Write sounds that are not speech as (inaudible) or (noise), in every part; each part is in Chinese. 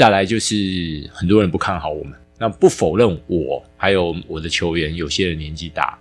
再来就是很多人不看好我们，那不否认我还有我的球员，有些人年纪大。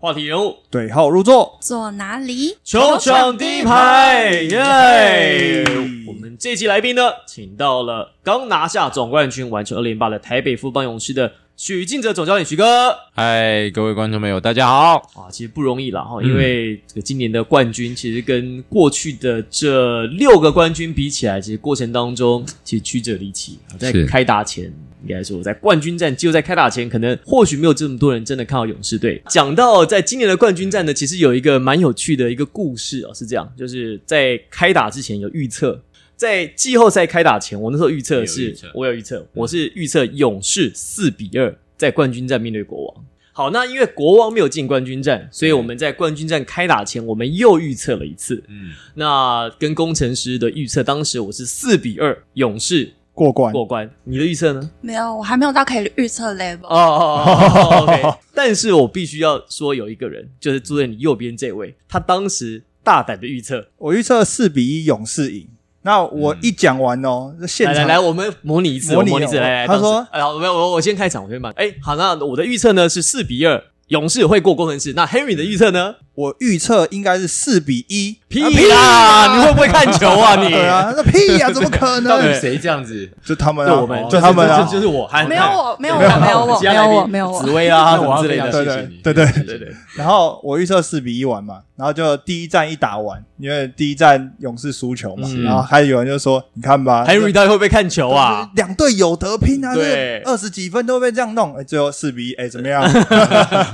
话题人物对号入座，坐哪里？球场第一排，耶！我们这期来宾呢，请到了刚拿下总冠军、完成二连霸的台北富邦勇士的许晋哲总教练许哥。嗨，各位观众朋友，大家好。啊，其实不容易了哈，因为这个今年的冠军，其实跟过去的这六个冠军比起来，其实过程当中其实曲折离奇。在是开打前，应该说在冠军战，就在开打前，可能或许没有这么多人真的看好勇士队。讲到在今年的冠军战呢，其实有一个蛮有趣的一个故事哦，是这样，就是在开打之前有预测。在季后赛开打前，我那时候预测是，我有预测，我是预测勇士四比二在冠军战面对国王。好，那因为国王没有进冠军战，所以我们在冠军战开打前，我们又预测了一次。嗯，那跟工程师的预测，当时我是四比二勇士过关。过关，你的预测呢？没有，我还没有到可以预测 level。哦哦哦，OK。(laughs) 但是我必须要说，有一个人就是坐在你右边这位，他当时大胆的预测，我预测四比一勇士赢。那我一讲完哦，这现场来来来，我们模拟一次，模拟我模拟一次，哦来来。他说当时哎，好，没有，我我先开场，我先办。哎，好，那我的预测呢是四比二，勇士会过工程师。那 Henry 的预测呢？我预测应该是四比一。屁啊啦！你会不会看球啊？你 (laughs) 对啊，那屁呀，(laughs) 怎么可能？到底谁这样子？就他们啊，就我们，就他们啊就，是我，还没有我，没有我，没有没有我，没有我，没有我。紫薇啊，(laughs) 什么之类的。对对对对对对，然后我预测四比一完嘛，然后就第一站一打完，因为第一站勇士输球嘛，嗯然后还有人就说，你看吧 Henry 到底会不会看球啊？两队有得拼啊，对二十几分都被这样弄，哎，最后四比一，哎，怎么样？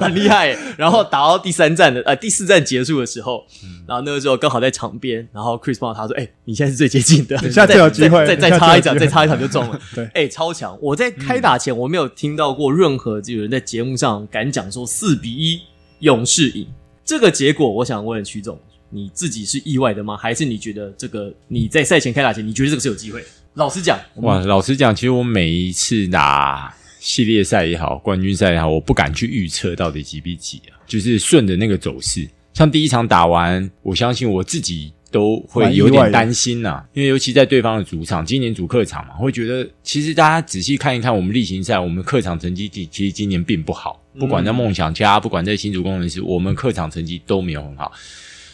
很厉害。然后打到第三站的呃第四站结束的时候，然后那个时候刚好在场边，然后 Chris 帮他说：“哎，你现在是最接近的，现在最有机会再再再现在差一场，再插一场就中了。(laughs) ”对哎，超强！我在开打前我没有听到过任何有人在节目上敢讲说四比一勇士赢这个结果。我想问徐总，你自己是意外的吗？还是你觉得这个你在赛前开打前，你觉得这个是有机会？老实讲，哇，老实讲，其实我每一次打系列赛也好，冠军赛也好，我不敢去预测到底几比几啊，就是顺着那个走势。像第一场打完，我相信我自己都会有点担心呐、因为尤其在对方的主场，今年主客场嘛，会觉得其实大家仔细看一看我们例行赛，我们客场成绩其其实今年并不好，不管在梦想家，不管在新竹工程师，我们客场成绩都没有很好，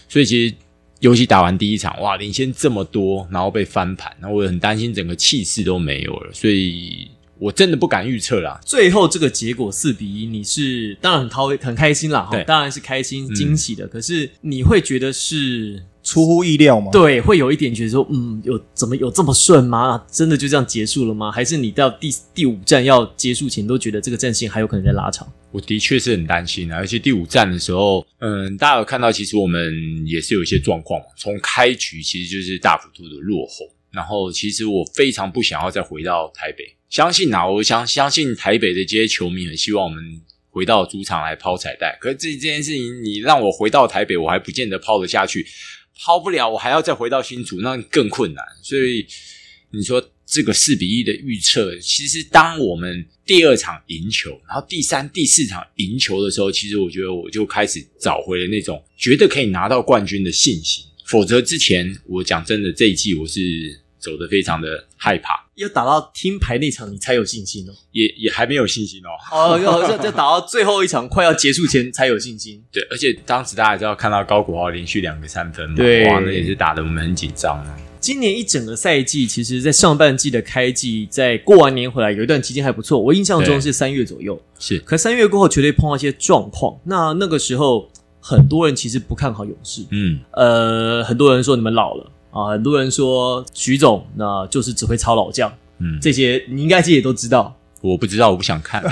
所以其实。尤其打完第一场，哇，领先这么多，然后被翻盘，然后我很担心整个气势都没有了，所以我真的不敢预测啦。最后这个结果四比一，你是当然很高很开心啦，哈对，当然是开心惊喜的。可是你会觉得是出乎意料吗？对，会有一点觉得说，嗯，有怎么有这么顺吗？真的就这样结束了吗？还是你到第第五站要结束前都觉得这个战线还有可能在拉长？我的确是很担心啊，而且第五站的时候，嗯，大家有看到，其实我们也是有一些状况嘛。从开局其实就是大幅度的落后，然后其实我非常不想要再回到台北。相信啊，我相相信台北的这些球迷很希望我们回到主场来抛彩带。可是这这件事情，你让我回到台北，我还不见得抛得下去，抛不了，我还要再回到新竹，那更困难。所以你说这个四比一的预测，其实当我们第二场赢球，然后第三、第四场赢球的时候，其实我觉得我就开始找回了那种觉得可以拿到冠军的信心。否则之前，我讲真的，这一季我是走得非常的害怕，要打到听牌那场，你才有信心哦。也也还没有信心哦。哦，要要要打到最后一场快要结束前才有信心。(laughs) 对，而且当时大家也知道看到高国豪连续两个三分嘛，对哇，那也是打得我们很紧张啊。今年一整个赛季，其实在上半季的开季，在过完年回来有一段期间还不错，我印象中是三月左右。是可三月过后，绝对碰到一些状况。那那个时候，很多人其实不看好勇士。嗯，呃，很多人说你们老了啊，很多人说徐总那就是只会抄老将。嗯这些你应该自己也都知道。我不知道，我不想看。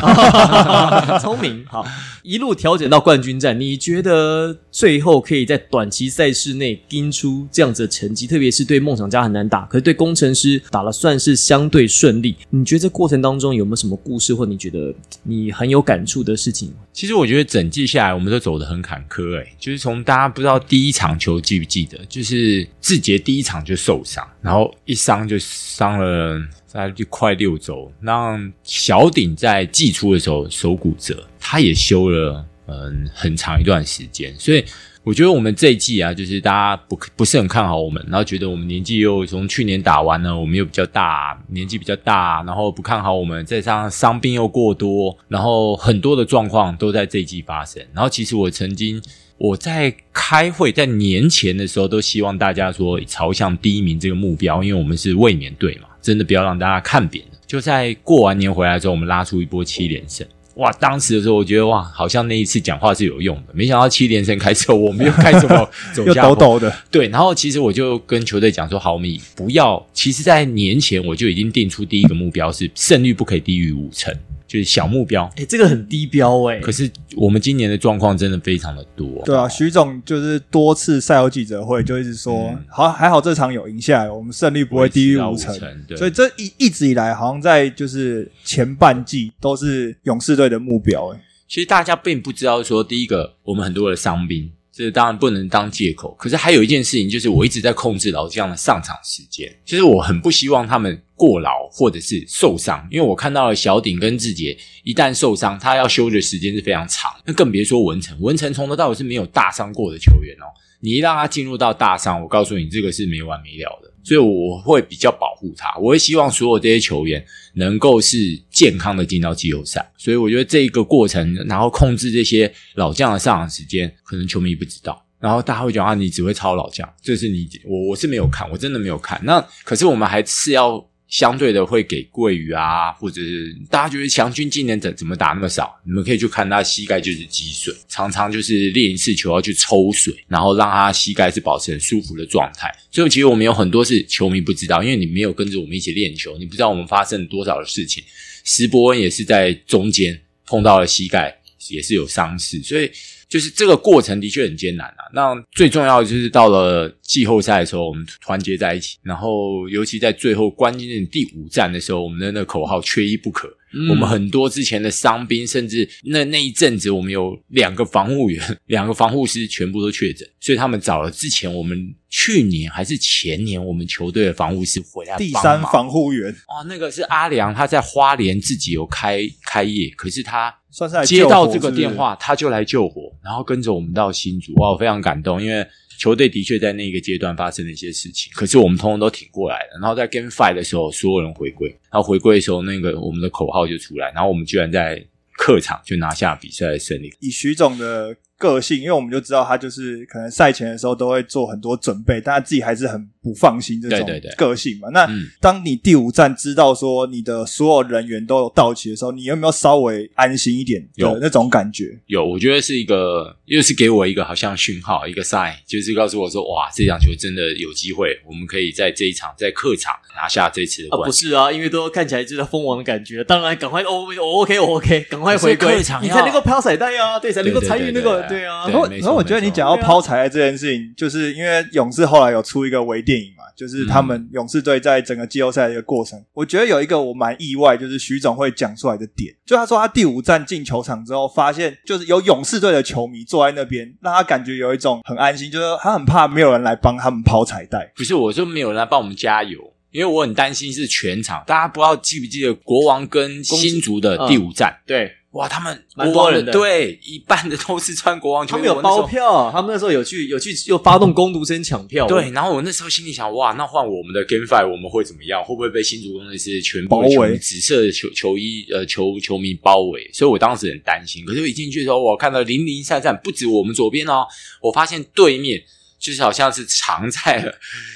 (laughs) 聪明，好，一路调整到冠军战，你觉得最后可以在短期赛事内盯出这样子的成绩？特别是对梦想家很难打，可是对工程师打了算是相对顺利。你觉得这过程当中有没有什么故事，或你觉得你很有感触的事情？其实我觉得整季下来，我们都走得很坎坷。诶，就是从大家不知道第一场球记不记得，就是志杰第一场就受伤，然后一伤就伤了在快六周，让小鼎在季初的时候手骨折，他也休了嗯很长一段时间，所以我觉得我们这一季啊，就是大家不不是很看好我们，然后觉得我们年纪又从去年打完了，我们又比较大，年纪比较大，然后不看好我们，再加上伤病又过多，然后很多的状况都在这一季发生。然后其实我曾经我在开会，在年前的时候，都希望大家说朝向第一名这个目标，因为我们是卫冕队嘛，真的不要让大家看扁了。就在过完年回来之后，我们拉出一波七连胜。哇！当时的时候，我觉得哇，好像那一次讲话是有用的。没想到七连胜开始，我们 (laughs) 又开始走走又下坡。抖抖的，对，然后其实我就跟球队讲说，好，我们不要。其实，在年前我就已经定出第一个目标是胜率不可以低于五成，就是小目标。哎，这个很低标哎。可是我们今年的状况真的非常的多。对啊，徐总就是多次赛后记者会就一直说，嗯好还好这场有赢下来，我们胜率不会低于五成。对所以这一一直以来，好像在就是前半季都是勇士队的目标、欸。其实大家并不知道说，第一个，我们很多的伤兵，这当然不能当借口。可是还有一件事情，就是我一直在控制老将的上场时间。其实我很不希望他们过劳或者是受伤，因为我看到了小鼎跟志杰一旦受伤，他要休的时间是非常长。那更别说文成，文成从头到尾是没有大伤过的球员哦。你一让他进入到大伤，我告诉你，这个是没完没了的。所以我会比较保护他，我会希望所有这些球员能够是健康的进到季后赛。所以我觉得这一个过程，然后控制这些老将的上场时间，可能球迷不知道。然后大家会讲啊，你只会抄老将，这是你我我是没有看，我真的没有看。那可是我们还是要相对的会给桂鱼啊，或者是大家觉得强军今年怎怎么打那么少？你们可以去看他膝盖就是积水，常常就是练一次球要去抽水，然后让他膝盖是保持很舒服的状态。所以其实我们有很多是球迷不知道，因为你没有跟着我们一起练球，你不知道我们发生了多少的事情。石伯恩也是在中间碰到了膝盖，也是有伤势，所以就是这个过程的确很艰难啊。那最重要的就是到了季后赛的时候，我们团结在一起，然后尤其在最后关键的第五战的时候，我们的那个口号缺一不可。嗯我们很多之前的伤兵，甚至那那一阵子，我们有两个防护员、两个防护师全部都确诊，所以他们找了之前我们去年还是前年我们球队的防护师回来第三防护员。哦，那个是阿良，他在花莲自己有开开业，可是他算是接到这个电话，他就来救火，然后跟着我们到新竹，哇，我非常感动，因为球队的确在那个阶段发生了一些事情，可是我们通通都挺过来了。然后在 Game Five 的时候，所有人回归，然后回归的时候，那个我们的口号就出来，然后我们居然在客场就拿下比赛的胜利。以徐总的个性，因为我们就知道他就是可能赛前的时候都会做很多准备，但他自己还是很不放心这种对对对个性嘛。那嗯当你第五站知道说你的所有人员都有到齐的时候，你有没有稍微安心一点的有那种感觉？有，我觉得是一个，又是给我一个好像讯号，一个 sign，就是告诉我说，哇，这场球真的有机会，我们可以在这一场在客场拿下这次的啊，冠军。不是啊，因为都看起来就是蜂王的感觉。当然，赶快哦，我 OK，我 OK，赶快回归你才能够飘彩带啊，对，才能够参与那个，对啊对。然后，然后我觉得你讲到抛彩带这件事情，就是因为勇士后来有出一个微电影嘛，就是他们勇士队在整个季后赛的一个过程，我觉得有一个我蛮意外，就是徐总会讲出来的点，就他说他第五站进球场之后，发现就是有勇士队的球迷坐在那边，让他感觉有一种很安心，就是他很怕没有人来帮他们抛彩带。不是，我就没有人来帮我们加油，因为我很担心是全场。大家不知道记不记得国王跟新竹的第五战？对哇，他们蛮国王多人的对一半的都是穿国王球衣，他们有包票，他们那时候有去有去又发动攻读生抢票，对，然后我那时候心里想，哇，那换我们的 Game Five 我们会怎么样？会不会被新竹工程师全部包围的球紫色的球球衣呃球球迷包围？所以我当时很担心。可是我一进去的时候，我看到零零散散，不止我们左边哦，我发现对面就是好像是藏在了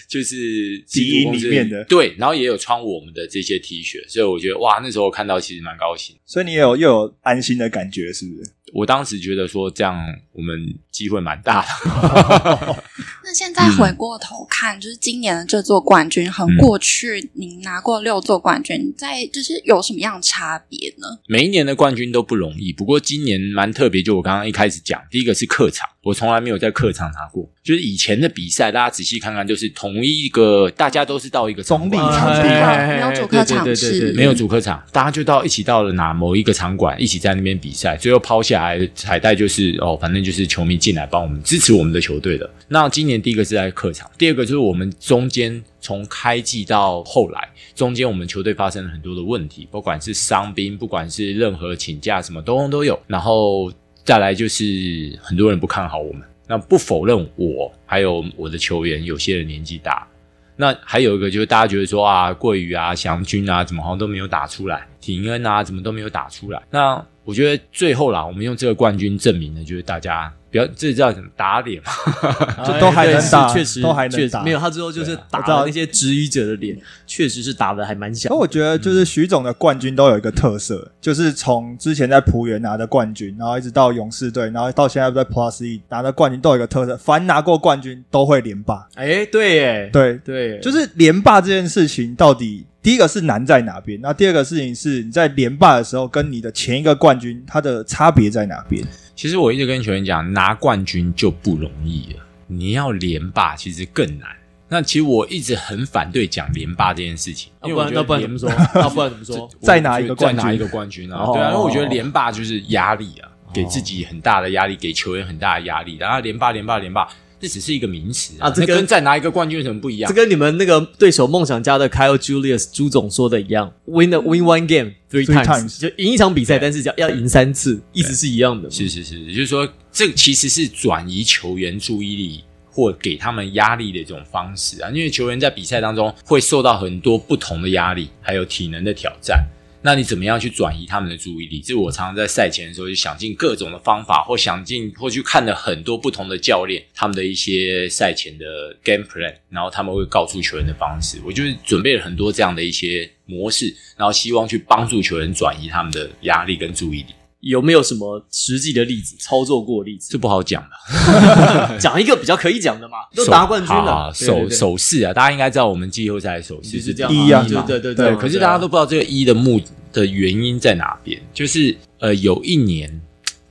就是基因里面的对，然后也有穿我们的这些 T 恤，所以我觉得哇，那时候我看到其实蛮高兴。所以你也有又有安心的感觉，是不是？我当时觉得说这样我们机会蛮大的。(laughs) (laughs) 那现在回过头看，就是今年的这座冠军和嗯过去您拿过六座冠军，在就是有什么样的差别呢？每一年的冠军都不容易，不过今年蛮特别，就我刚刚一开始讲，第一个是客场，我从来没有在客场拿过。就是以前的比赛，大家仔细看看，就是同一个，大家都是到一个总比场馆场地哎没有主客场对对对没有主客场，大家就到一起到了哪某一个场馆，一起在那边比赛，最后抛下来的彩带就是哦，反正就是球迷进来帮我们支持我们的球队的。那今年第一个是在客场，第二个就是我们中间从开季到后来，中间我们球队发生了很多的问题，不管是伤兵，不管是任何请假什么都都有，然后再来就是很多人不看好我们。那不否认我还有我的球员，有些人年纪大，那还有一个就是大家觉得说啊，桂宇啊、祥军啊，怎么好像都没有打出来，廷恩啊，怎么都没有打出来。那我觉得最后啦，我们用这个冠军证明的，就是大家不要这叫什么打脸嘛，(laughs) 就都还能打确实都还能打没有他之后就是打我知道了那些质疑者的脸，确实是打的还蛮响可。我觉得就是徐总的冠军都有一个特色，就是从之前在浦原拿的冠军，然后一直到勇士队，然后到现在在 Plus E 拿的冠军都有一个特色，凡拿过冠军都会连霸。哎，对耶，对，对，就是连霸这件事情到底第一个是难在哪边，那第二个事情是你在连霸的时候跟你的前一个冠军它的差别在哪边？其实我一直跟球员讲，拿冠军就不容易了，你要连霸其实更难。那其实我一直很反对讲连霸这件事情，因为我觉得连那不然怎么说？(laughs) 那不然怎么说？再拿一个冠军再拿一个冠军啊！哦对啊，因为我觉得连霸就是压力啊，给自己很大的压力，给球员很大的压力。然后连霸、连霸、连霸，这只是一个名词啊这跟再拿一个冠军有什么不一样这？跟你们那个对手梦想家的 Kyle Julius 朱总说的一样，win a win one game three Three times，times 就赢一场比赛，但是要要赢三次，意思是一样的。是是是，也就是说，这其实是转移球员注意力或给他们压力的一种方式啊。因为球员在比赛当中会受到很多不同的压力，还有体能的挑战。那你怎么样去转移他们的注意力？这是我常常在赛前的时候就想尽各种的方法，或想尽或去看了很多不同的教练他们的一些赛前的 game plan，然后他们会告诉球员的方式。我就是准备了很多这样的一些模式，然后希望去帮助球员转移他们的压力跟注意力。有没有什么实际的例子，操作过的例子？这不好讲的。(laughs) 讲一个比较可以讲的嘛，都手拿冠军了，手对对对。手势啊，大家应该知道我们季后赛的手势是是这样。一对对对对可是大家都不知道这个一的目的原因在哪边。就是呃，有一年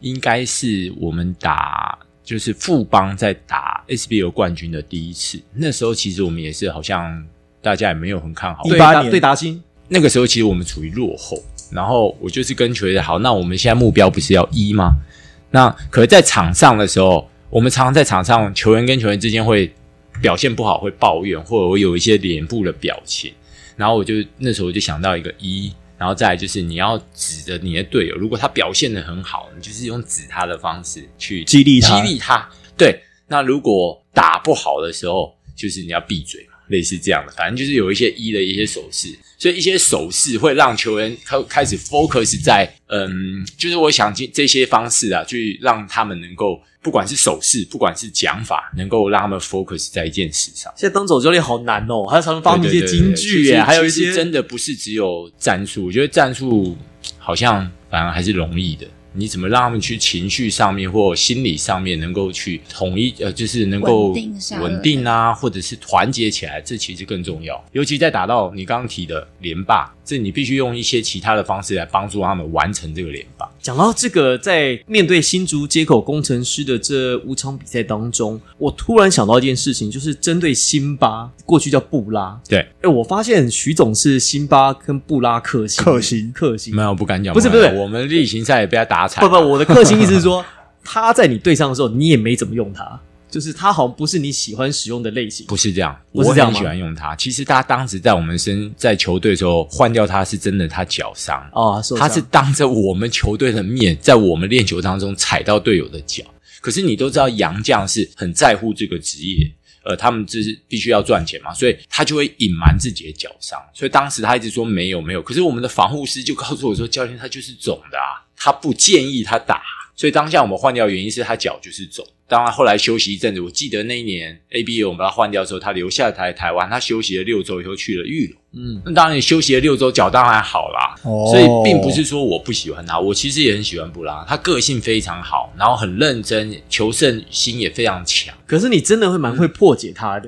应该是我们打就是富邦在打 SBL 冠军的第一次，那时候其实我们也是好像大家也没有很看好，对达对达新，那个时候其实我们处于落后，然后我就是跟球员好，那我们现在目标不是要一吗？那可是，在场上的时候，我们常常在场上，球员跟球员之间会表现不好，会抱怨，或者我有一些脸部的表情。然后我就那时候我就想到一个一，然后再来就是你要指着你的队友，如果他表现的很好，你就是用指他的方式去激励他激励他。对，那如果打不好的时候，就是你要闭嘴嘛，类似这样的，反正就是有一些一的一些手势，所以一些手势会让球员开开始 focus 在嗯，就是我想尽这些方式啊，去让他们能够不管是手势，不管是讲法，能够让他们 focus 在一件事上。现在当总教练好难哦，还要常常发明一些金句耶，还有一些真的不是只有战术，我觉得战术好像反而还是容易的。你怎么让他们去情绪上面或心理上面能够去统一，呃，就是能够稳定啊，或者是团结起来，这其实更重要。尤其在打到你刚刚提的连霸，这你必须用一些其他的方式来帮助他们完成这个连霸。讲到这个，在面对新竹接口工程师的这五场比赛当中，我突然想到一件事情，就是针对辛巴，过去叫布拉。对，哎，我发现徐总是辛巴跟布拉克星，克星克星没。有不敢讲，不是不是我们例行赛也被他打惨不不，我的克星意思是说，(laughs) 他在你对上的时候，你也没怎么用他，就是他好像不是你喜欢使用的类型。不是这样，我是这样我很喜欢用它。其实他当时在我们身在球队的时候换掉他是真的，他脚伤，啊，受伤他是当着我们球队的面，在我们练球当中踩到队友的脚。可是你都知道，杨将是很在乎这个职业，呃，他们就是必须要赚钱嘛，所以他就会隐瞒自己的脚伤。所以当时他一直说没有没有，可是我们的防护师就告诉我说，教练他就是肿的啊，他不建议他打。所以当下我们换掉的原因是他脚就是肿。当然后来休息一阵子，我记得那一年 ABA 我们把他换掉之后，他留下台台湾，他休息了六周以后去了玉龙。嗯，那当然，你休息了六周，脚当然好啦。哦所以并不是说我不喜欢他，我其实也很喜欢布拉，他个性非常好，然后很认真，求胜心也非常强。可是你真的会蛮会破解他的、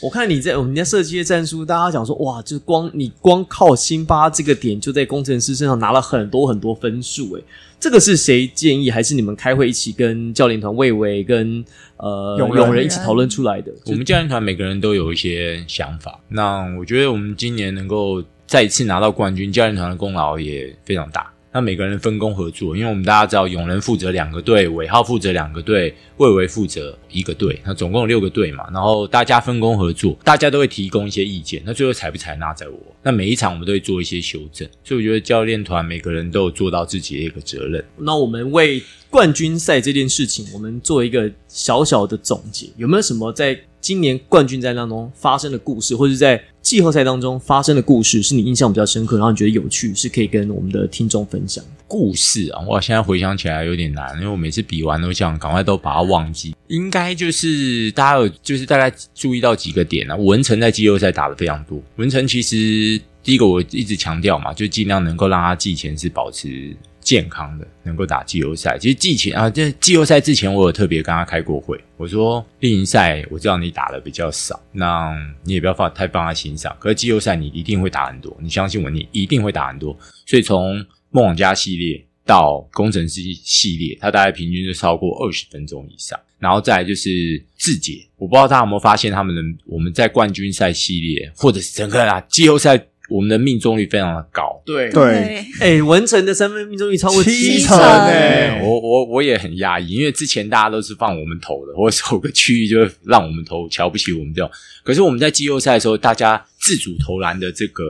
我看你在我们在设计的战术，大家讲说哇，就光你光靠辛巴这个点，就在工程师身上拿了很多很多分数。诶，这个是谁建议，还是你们开会一起跟教练团魏伟跟呃永仁永仁一起讨论出来的？我们教练团每个人都有一些想法。那我觉得我们今年能够再一次拿到冠军，教练团的功劳也非常大。那每个人分工合作，因为我们大家知道，永仁负责两个队，尾号负责两个队，魏维负责一个队，那总共有六个队嘛。然后大家分工合作，大家都会提供一些意见。那最后采不采纳在我。那每一场我们都会做一些修正，所以我觉得教练团每个人都有做到自己的一个责任。那我们为冠军赛这件事情，我们做一个小小的总结，有没有什么在今年冠军赛当中发生的故事，或者在季后赛当中发生的故事，是你印象比较深刻，然后你觉得有趣，是可以跟我们的听众分享？故事啊，我现在回想起来有点难，因为我每次比完都想赶快都把它忘记。应该就是大家有就是大概注意到几个点啊，文成在季后赛打的非常多。文成其实第一个我一直强调嘛，就尽量能够让他季前是保持健康的，能够打季后赛。其实季前啊，这季后赛之前我有特别跟他开过会，我说例行赛我知道你打的比较少，那你也不要放太放在心上。可是季后赛你一定会打很多，你相信我，你一定会打很多。所以从梦想家系列到工程师系列，它大概平均就超过二十分钟以上。然后再来就是志杰，我不知道大家有没有发现，他们的我们在冠军赛系列或者是整个啊季后赛，我们的命中率非常的高。对。对，哎，文成的三分命中率超过七成成。哎、欸我我我也很压抑，因为之前大家都是放我们投的，或者某个区域就会让我们投，瞧不起我们这种。可是我们在季后赛的时候，大家自主投篮的这个，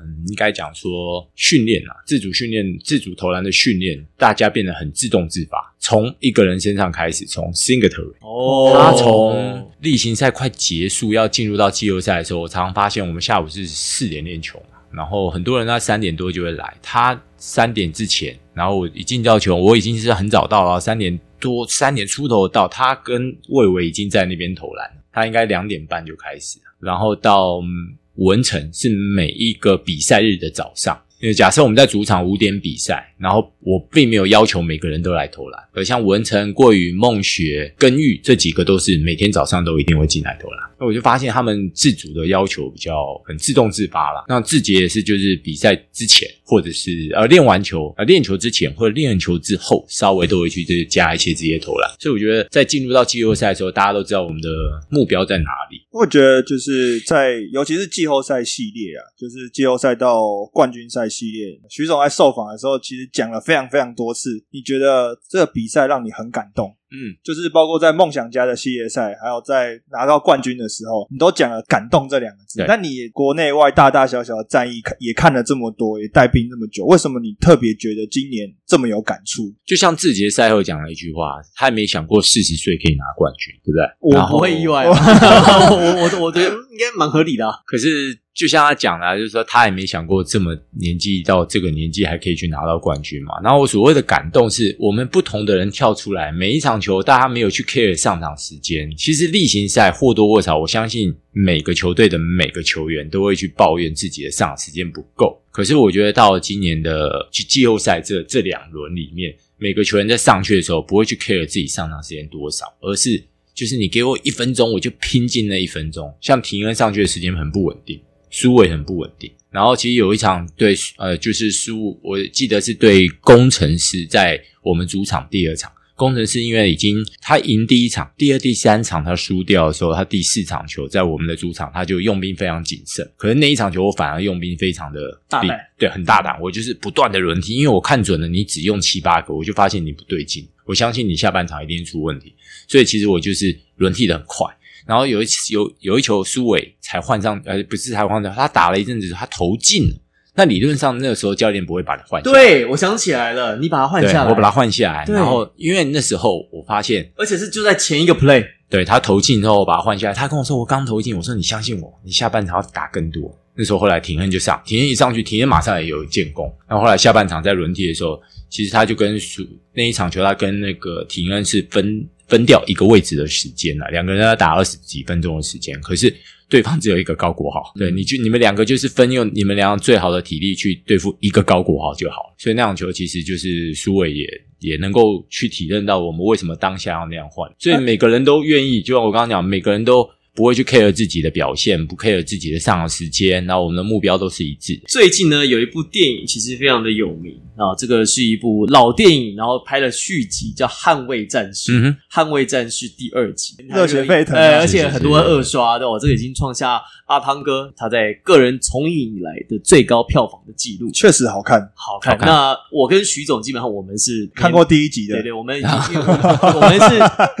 嗯，应该讲说训练啊，自主训练、自主投篮的训练，大家变得很自动自发，从一个人身上开始，从 Singletary。哦。他从例行赛快结束要进入到季后赛的时候，我常常发现我们下午是四点练球嘛，然后很多人在三点多就会来，他三点之前，然后我一进到球，我已经是很早到了，三点多三点出头到，他跟魏伟已经在那边投篮了，他应该两点半就开始了，然后到嗯文成是每一个比赛日的早上。因为假设我们在主场五点比赛，然后我并没有要求每个人都来投篮，而像文成、过于、梦雪、根玉这几个都是每天早上都一定会进来投篮。那我就发现他们自主的要求比较很自动自发了。那志杰也是，就是比赛之前或者是呃练完球呃练球之前或者练完球之后，稍微都会去就是加一些这些投篮。所以我觉得在进入到季后赛的时候，大家都知道我们的目标在哪里。我觉得就是在尤其是季后赛系列啊，就是季后赛到冠军赛系列，徐总在受访的时候其实讲了非常非常多次。你觉得这个比赛让你很感动？嗯，就是包括在梦想家的系列赛，还有在拿到冠军的时候，你都讲了“感动”这两个字对。那你国内外大大小小的战役看也看了这么多，也带兵这么久，为什么你特别觉得今年这么有感触？就像志杰赛后讲了一句话，他也没想过四十岁可以拿冠军，对不对？我不会意外啊，(laughs) (laughs) 我我我觉得应该蛮合理的、啊。可是就像他讲的、就是说他也没想过这么年纪到这个年纪还可以去拿到冠军嘛。然后我所谓的感动是，我们不同的人跳出来，每一场球大家没有去 care 上场时间。其实例行赛或多或少，我相信每个球队的每个球员都会去抱怨自己的上场时间不够。可是我觉得到今年的季季后赛这这两轮里面，每个球员在上去的时候不会去 care 自己上场时间多少，而是就是你给我一分钟，我就拼尽那一分钟。像廷恩上去的时间很不稳定，苏伟很不稳定。然后其实有一场对呃，就是输，我记得是对工程师在我们主场第二场。工程师因为已经他赢第一场，第二、第三场他输掉的时候，他第四场球在我们的主场他就用兵非常谨慎。可是那一场球我反而用兵非常的大胆，对，很大胆。我就是不断的轮替，因为我看准了你只用七八个，我就发现你不对劲。我相信你下半场一定出问题，所以其实我就是轮替的很快。然后有一次有有一球苏伟才换上，呃，不是才换上，他打了一阵子，他投进了。那理论上那个时候教练不会把他换下来，对，我想起来了，你把他换，下来，我把他换下来。然后因为那时候我发现，而且是就在前一个 play，对他投进之后，我把他换下来。他跟我说：“我刚投进。”我说：“你相信我，你下半场要打更多。”那时候后来廷恩就上，廷恩一上去，廷恩马上也有建功。然后后来下半场在轮替的时候，其实他就跟苏那一场球，他跟那个廷恩是分分掉一个位置的时间了，两个人要打二十几分钟的时间，可是对方只有一个高国豪，对，你就你们两个就是分用你们两个最好的体力去对付一个高国豪就好了。所以那场球其实就是苏伟也也能够去体认到我们为什么当下要那样换，所以每个人都愿意，就像我刚刚讲，每个人都不会去 care 自己的表现，不 care 自己的上场时间，然后我们的目标都是一致的。最近呢，有一部电影其实非常的有名啊，这个是一部老电影，然后拍了续集，叫《捍卫战士》。捍卫战士》第二集，热血沸腾啊呃，而且很多人二刷的哦，这个已经创下阿汤哥他在个人从影以来的最高票房的记录。确实好看，好看。好看那我跟徐总基本上我们是看过第一集的对，对，我们已经 (laughs) 我们是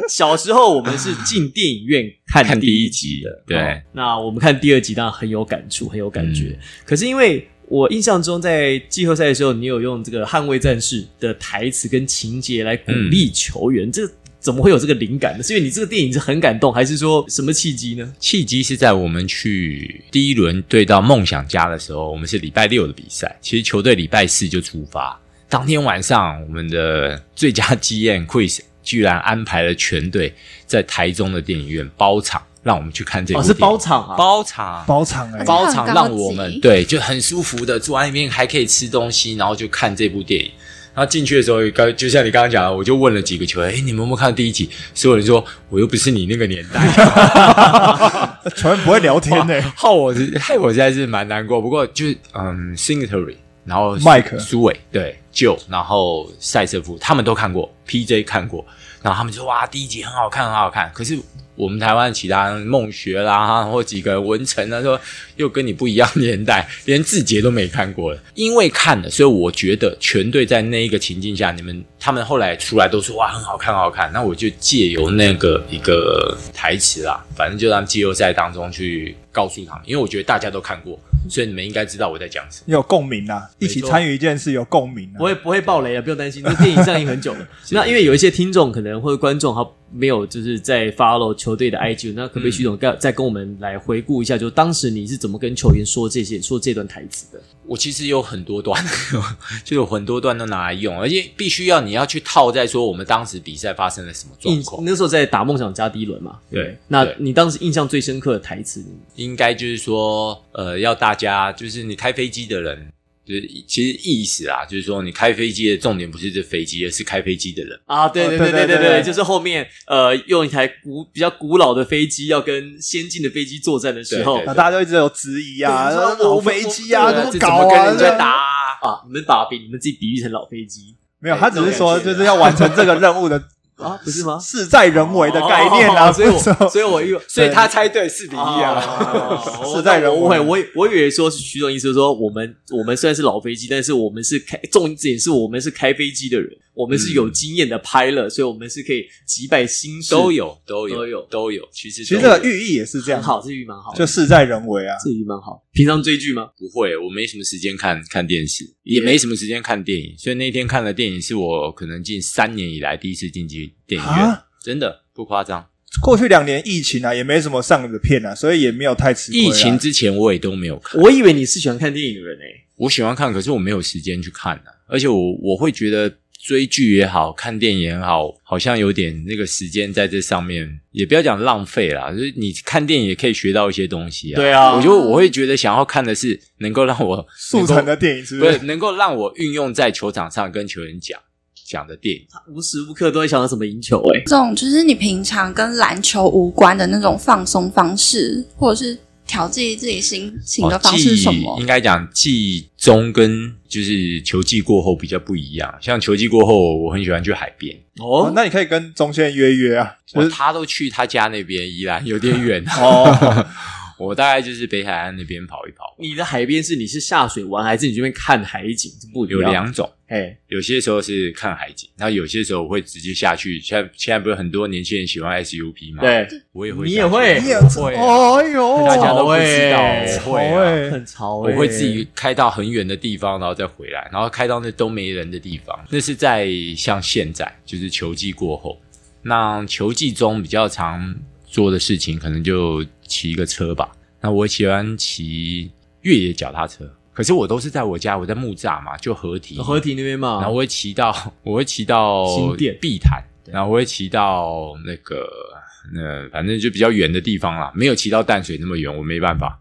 小时候，我们是进电影院看看第第一集的，对，哦那我们看第二集当然很有感触，很有感觉。嗯可是因为我印象中，在季后赛的时候，你有用这个捍卫战士的台词跟情节来鼓励球员，这怎么会有这个灵感呢？是因为你这个电影是很感动，还是说什么契机呢？契机是在我们去第一轮对到梦想家的时候，我们是礼拜六的比赛，其实球队礼拜四就出发。当天晚上，我们的最佳基宴 quiz 居然安排了全队在台中的电影院包场，让我们去看这部哦，电影。是包场啊，包场包场哎、包场让我们级对就很舒服的坐在那边，还可以吃东西，然后就看这部电影。然后进去的时候，刚就像你刚刚讲的，我就问了几个球员：“哎，你们有没有看第一集？”所有人说：“我又不是你那个年代。球员不会聊天呢、哇害我是害我实在是蛮难过。不过就是嗯 s i n g t o r y 然后 Mike 苏伟对 Joe，然后塞瑟夫他们都看过，PJ 看过，然后他们就说：“哇，第一集很好看，很好看。”可是我们台湾其他人梦学啦，或几个文成啊，说又跟你不一样年代，连字节都没看过了。因为看了，所以我觉得全队在那一个情境下，你们他们后来出来都说哇很好看，很好看。那我就借由那个一个台词啦，反正就让季后赛当中去告诉他们，因为我觉得大家都看过，所以你们应该知道我在讲什么。有共鸣啊，一起参与一件事有共鸣啊不。会不会爆雷啊，不用担心。这电影上映很久了，(laughs) 那因为有一些听众可能或者观众他没有就是在 follow 球队的 IG，那可不可以徐总再再跟我们来回顾一下，就当时你是怎么跟球员说这些 (laughs) 说这段台词的？我其实有很多段，(laughs) 就有很多段都拿来用，而且必须要你要去套在说我们当时比赛发生了什么状印况。那时候在打梦想家第一轮嘛，对那你当时印象最深刻的台词，应该就是说，呃，要大家就是你开飞机的人，就是其实意思啊，就是说你开飞机的重点不是这飞机，而是开飞机的人。啊，对哦对对对对对就是后面呃用一台古比较古老的飞机要跟先进的飞机作战的时候大家就一直有质疑啊，说老飞机啊，怎么这搞啊？怎么跟人家打啊？啊，你们把比你们自己比喻成老飞机没有，他只是说就是要完成这个任务的啊，不是吗？事在人为的概念啊，哦所以我所以我所以他猜对四比一啊！哦 (laughs) 事在人为我，我以我以为说是徐总意思，说我们我们虽然是老飞机，但是我们是开重点是我们是开飞机的人，我们是有经验的 pilot，、所以我们是可以击败新手都有都有都有都有，其实其实这个寓意也是这样，很好，这寓意蛮好，就事在人为啊。这寓意蛮好。平常追剧吗？不会，我没什么时间看看电视，也没什么时间看电影，所以那天看的电影是我可能近三年以来第一次进去电影院啊，真的不夸张。过去两年疫情啊，也没什么上的片啊，所以也没有太吃亏啊。疫情之前我也都没有看，我以为你是喜欢看电影的人诶、我喜欢看，可是我没有时间去看啊，而且我我会觉得追剧也好看电影也好，好像有点那个时间在这上面，也不要讲浪费啦，就是你看电影也可以学到一些东西啊。对啊我就我会觉得想要看的是能够让我速成的电影是不是？不是能够让我运用在球场上跟球员讲讲的电影。他无时无刻都在想着怎么赢球哎、这种就是你平常跟篮球无关的那种放松方式，或者是调剂自己心情的方式是什么哦应？该讲季中跟就是球季过后比较不一样。像球季过后，我很喜欢去海边，哦哦，那你可以跟中线约约啊，就是哦他都去他家那边，依然有点远。哦，(laughs) 我大概就是北海岸那边跑一跑，你的海边是你是下水玩，还是你这边看海景？这不一样有两种。哎，有些时候是看海景，然后有些时候我会直接下去。现在现在不是很多年轻人喜欢 SUP 吗？，对，我也会，你也会你也会啊，哦呦，大家都不知道，我会很潮、我会自己开到很远的地方，然后再回来，然后开到那都没人的地方。那是在像现在，就是球季过后，那球季中比较常做的事情，可能就骑一个车吧。那我喜欢骑越野脚踏车，可是我都是在我家，我在木栅嘛，就合体，合体那边嘛，然后我会骑到，(laughs) 我会骑到新店。碧潭，然后我会骑到那个那反正就比较远的地方啦，没有骑到淡水那么远，我没办法。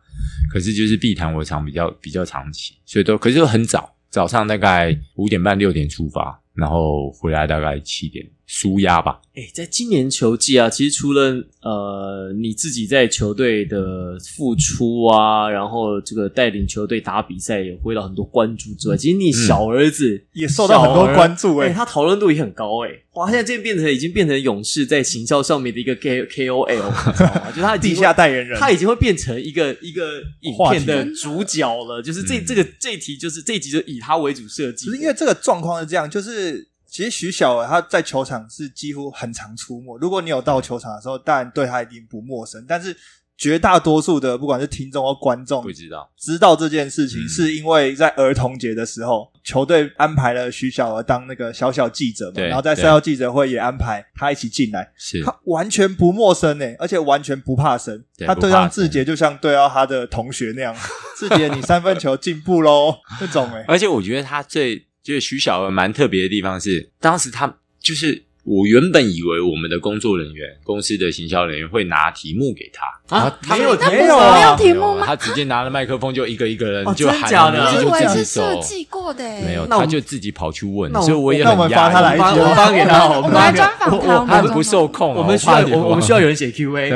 可是就是碧潭我常比较比较常骑，所以都可是都很早，早上大概五点半六点出发，然后回来大概七点，舒压吧。哎，在今年球季啊，其实除了呃你自己在球队的付出啊，然后这个带领球队打比赛也回到很多关注之外，其实你小儿子也受到很多关注哎、哎、他讨论度也很高哎、哇，现在这变成已经变成勇士在行销上面的一个 K K O L，你知道吗？(laughs) 就他已经地下代言人，他已经会变成一个一个影片的主角了，就是这、嗯。这个这一题就是这一集就以他为主设计的，只是因为这个状况是这样，就是其实徐小儿他在球场是几乎很常出没。如果你有到球场的时候，当然对他一定不陌生，但是绝大多数的不管是听众或观众不知道，知道这件事情，嗯是因为在儿童节的时候，球队安排了徐小儿当那个小小记者嘛，然后在赛后记者会也安排他一起进来，是他完全不陌生呢，而且完全不怕生。对他对上志杰就像对到他的同学那样，志杰你三分球进步喽，(laughs) 那种哎。而且我觉得他最就是徐小文蛮特别的地方是，当时他就是我原本以为我们的工作人员、公司的行销人员会拿题目给他，啊，他没有没有啊没有题目吗？他直接拿了麦克风就一个一个人哦就喊真假的名字就我以为自己设计过的，没有，那他就自己跑去问那，我所以我也很压抑发他来我们我们发给他，我们们发给来专访他他不受控哦，我们需要我我们需要有人写 Q A，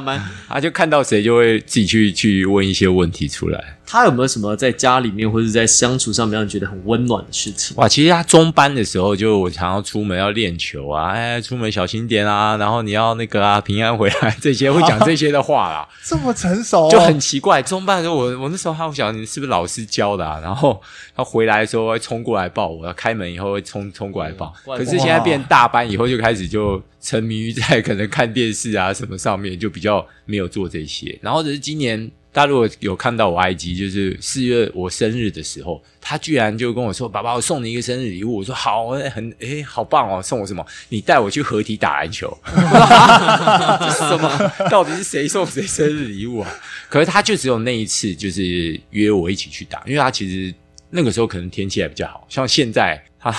蛮他就看到谁就会自己去去问一些问题出来。他有没有什么在家里面或者在相处上面让你觉得很温暖的事情？哇，其实他中班的时候，就我常常出门要练球啊，哎，出门小心点啊，然后你要那个啊，平安回来，(laughs) 这些会讲 (laughs) 这些的话啦，这么成熟、哦，就很奇怪。中班的时候，我我那时候还会想，你是不是老师教的啊？然后他回来的时候会冲过来抱我，要开门以后会冲冲过来抱。可是现在变大班以后，就开始就沉迷于在可能看电视啊什么上面，就比较没有做这些。然后只是今年。大家如果有看到我 IG，就是四月我生日的时候，他居然就跟我说：“爸爸，我送你一个生日礼物。”我说：“好，哎很诶，好棒哦！送我什么？你带我去合体打篮球。”这是什么？到底是谁送谁生日礼物啊？(laughs) 可是他就只有那一次，就是约我一起去打，因为他其实那个时候可能天气还比较好，像现在他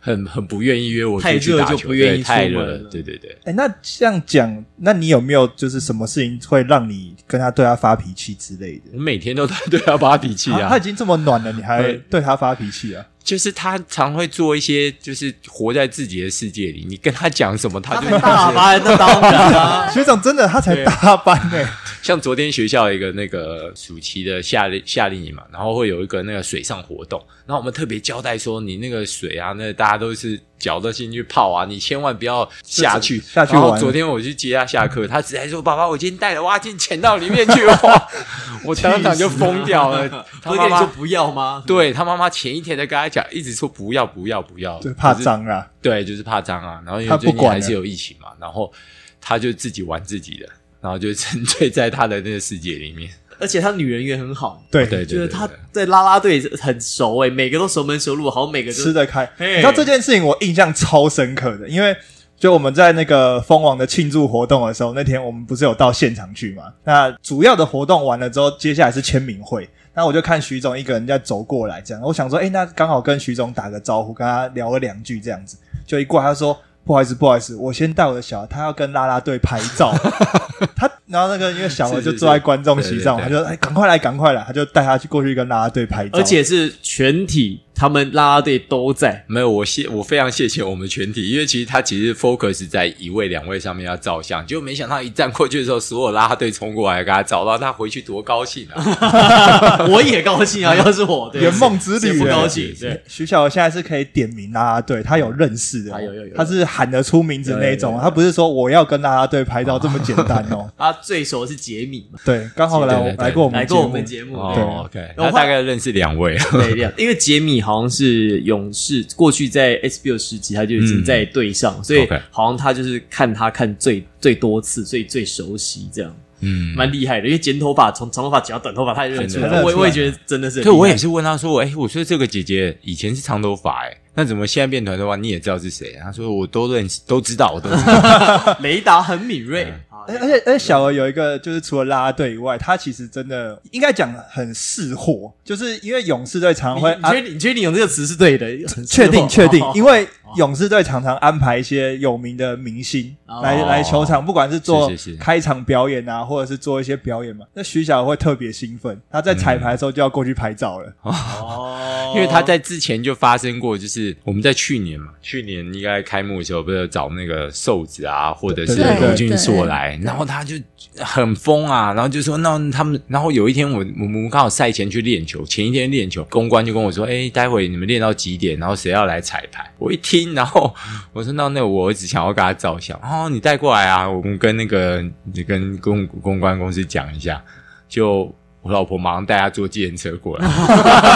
很很不愿意约我出太热去打球，就不愿意对太热了了，对对对。哎、那这样讲，那你有没有就是什么事情会让你跟他对他发脾气之类的？我每天都在对他发脾气啊，他已经这么暖了，你还对对他发脾气啊？就是他常会做一些，就是活在自己的世界里，你跟他讲什么，他就大班那当然了，(laughs) 学长真的，他才大班呢、像昨天学校有一个那个暑期的夏令夏令营嘛，然后会有一个那个水上活动，然后我们特别交代说，你那个水啊，那大家都是脚都进去泡啊，你千万不要下去。下去玩然后昨天我去接他下课，他直接说：“爸爸，我今天带了蛙镜潜到里面去哇！” (laughs) 我当场就疯掉了。他妈不是跟你说不要吗？对他妈妈前一天在跟他讲，一直说不要不要不要，对，怕脏啊。对，就是怕脏啊。然后因为最近还是有疫情嘛，然后他就自己玩自己的，然后就沉醉在他的那个世界里面。而且他女人缘很好，对，对就是他对在啦啦队很熟诶，每个都熟门熟路，好像每个都吃得开。嘿你知道这件事情我印象超深刻的，因为就我们在那个蜂王的庆祝活动的时候，那天我们不是有到现场去嘛？那主要的活动完了之后，接下来是签名会。那我就看徐总一个人在走过来，这样我想说，哎、那刚好跟徐总打个招呼，跟他聊了两句，这样子，就一过来他说。不好意思，不好意思，我先带我的小孩，他要跟啦啦队拍照。(laughs) 他然后那个因为小孩就坐在观众席上嘛，他对就哎赶快来，赶快来，他就带他去过去跟啦啦队拍照。而且是全体他们啦啦队都在，没有，我谢我非常谢谢我们全体，因为其实他其实 focus 在一位两位上面要照相，结果没想到一站过去的时候，所有啦啦队冲过来给他找到他回去多高兴啊！(laughs) 我也高兴啊！(laughs) 要是我，对圆梦之旅。不欸高兴？对，徐小娥现在是可以点名啦啦队，他有认识的有有有他是喊得出名字那种他不是说我要跟啦啦队拍照这么简单哦。他最熟是杰米嘛，对，刚好来来过我们来过我节目们节目，哦对，OK，他大概认识两位，对，因为杰米好像是勇士，过去在 SBO 时期他就已经在队上，所以好像他就是看他看最最多次，所以最熟悉，这样嗯，蛮厉害的。因为剪头发从长头发剪到短头发，他也认出来，的我我也觉得真的是很厉害。对，我也是问他说：“哎、我说这个姐姐以前是长头发，哎，那怎么现在变短头发？你也知道是谁？”他说：“我都认识，都知道，我都知道。(laughs) 雷达很敏锐，啊而而且而且小娥有一个，就是除了啦啦队以外，他其实真的应该讲很识货，就是因为勇士队常常会啊你你确定你确定有这个词是对的？确定确定，因为勇士队常常安排一些有名的明星哦来来球场，不管是做开场表演啊，或者是做一些表演嘛，那徐小会特别兴奋，他在彩排的时候就要过去拍照了。哦 (laughs) 因为他在之前就发生过，就是我们在去年嘛，去年应该开幕的时候，不是找那个瘦子啊，或者是对对对罗俊硕来，然后他就很疯啊，然后就说那他们，然后有一天我我们刚好赛前去练球，前一天练球，公关就跟我说，哎，待会你们练到几点？然后谁要来彩排？我一听，然后我说那那我儿子想要跟他照相，哦，你带过来啊，我们跟那个你跟公公关公司讲一下，就。我老婆马上带他坐计程车过来，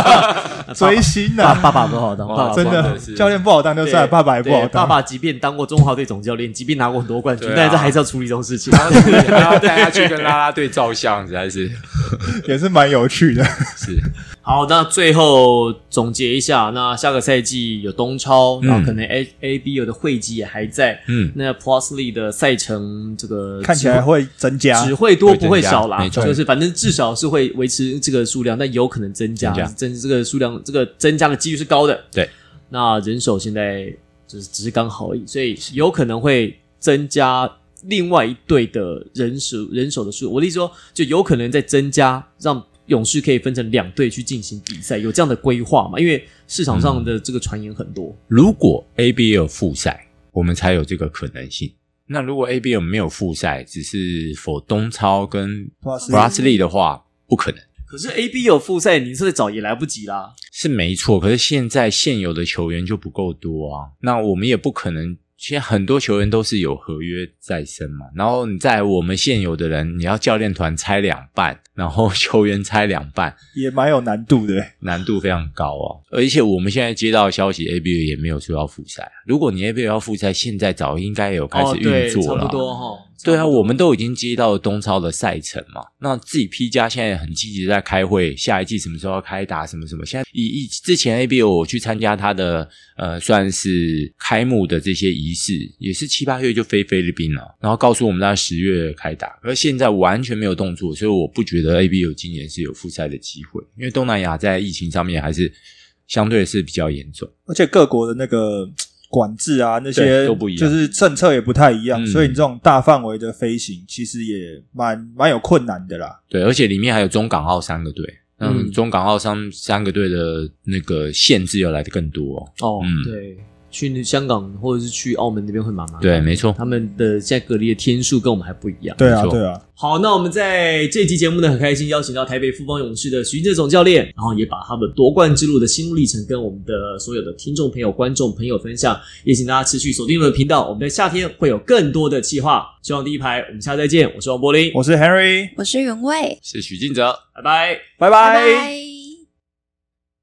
(laughs) 追星爸啊，爸爸不好当，爸爸真不好当的真的是教练不好当就算了，爸爸也不好对当。爸爸即便当过中华队总教练，即便拿过很多冠军，啊但是还是要处理这种事情。然后带他去跟啦啦队照相，实在是也是蛮有趣的。是好，那最后总结一下，那下个赛季有东超，嗯。然后可能 A A B 有的会籍也还在，嗯。那 Plusly 的赛程这个看起来会增加。只，会多不会少啦，没错。就是反正至少是会维持这个数量，但有可能增加，增加。增这个数量这个增加的几率是高的。对，那人手现在就是只是刚好而已，所以有可能会增加另外一队的人手人手的数。我的意思说，就有可能在增加，让勇士可以分成两队去进行比赛，有这样的规划嘛？因为市场上的这个传言很多。如果 ABL 复赛，我们才有这个可能性。那如果 ABL 没有复赛，只是否东超跟 Brasley 的话，不可能可是 A B 有复赛，你再找也来不及啦。是没错。可是现在现有的球员就不够多啊，那我们也不可能。现在很多球员都是有合约在身嘛，然后你在我们现有的人，你要教练团拆两半，然后球员拆两半，也蛮有难度的。难度非常高啊！而且我们现在接到的消息，ABA 也没有说要复赛。如果你 ABA 要复赛，现在早应该有开始运作了。不多哈。对啊，我们都已经接到东超的赛程嘛，那自己 P 加现在很积极地在开会，下一季什么时候要开打什么什么。现在以以之前 A B O 我去参加他的呃算是开幕的这些仪式，也是七八月就飞菲律宾了，然后告诉我们在十月开打，而现在完全没有动作，所以我不觉得 A B O 今年是有复赛的机会，因为东南亚在疫情上面还是相对是比较严重。而且各国的那个管制啊，那些都不一样。就是政策也不太一样，嗯。所以你这种大范围的飞行其实也蛮蛮有困难的啦。对，而且里面还有中港澳三个队，嗯，嗯。中港澳三三个队的那个限制又来的更多、哦。哦，嗯。对，去香港或者是去澳门那边会蛮麻烦。对，没错。他们的现在隔离的天数跟我们还不一样。对啊，对啊，好，那我们在这期节目呢，很开心邀请到台北富邦勇士的徐正总教练，然后也把他们夺冠之路的心路历程跟我们的所有的听众朋友、观众朋友分享，也请大家持续锁定我们的频道，我们在夏天会有更多的计划。希望第一排，我们下次再见，我是王柏林，我是 Henry，我是原味，是许晋哲。拜拜。拜拜拜。